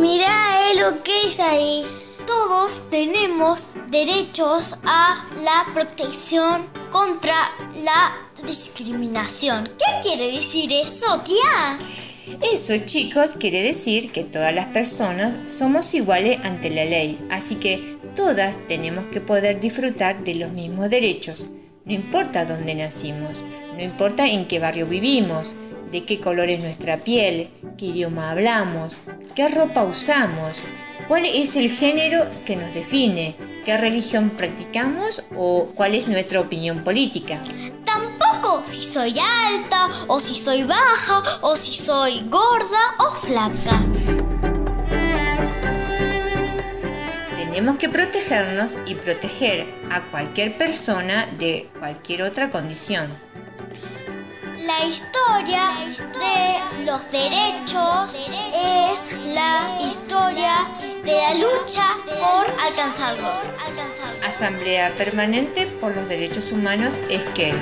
Mira eh, lo que es ahí. Todos tenemos derechos a la protección contra la discriminación. ¿Qué quiere decir eso, tía? Eso, chicos, quiere decir que todas las personas somos iguales ante la ley, así que todas tenemos que poder disfrutar de los mismos derechos. No importa dónde nacimos, no importa en qué barrio vivimos, de qué color es nuestra piel, qué idioma hablamos, qué ropa usamos, cuál es el género que nos define, qué religión practicamos o cuál es nuestra opinión política. Tampoco si soy alta o si soy baja o si soy gorda o flaca. Tenemos que protegernos y proteger a cualquier persona de cualquier otra condición. La historia de los derechos la historia de la lucha por alcanzarlos. Asamblea Permanente por los Derechos Humanos, Esquel.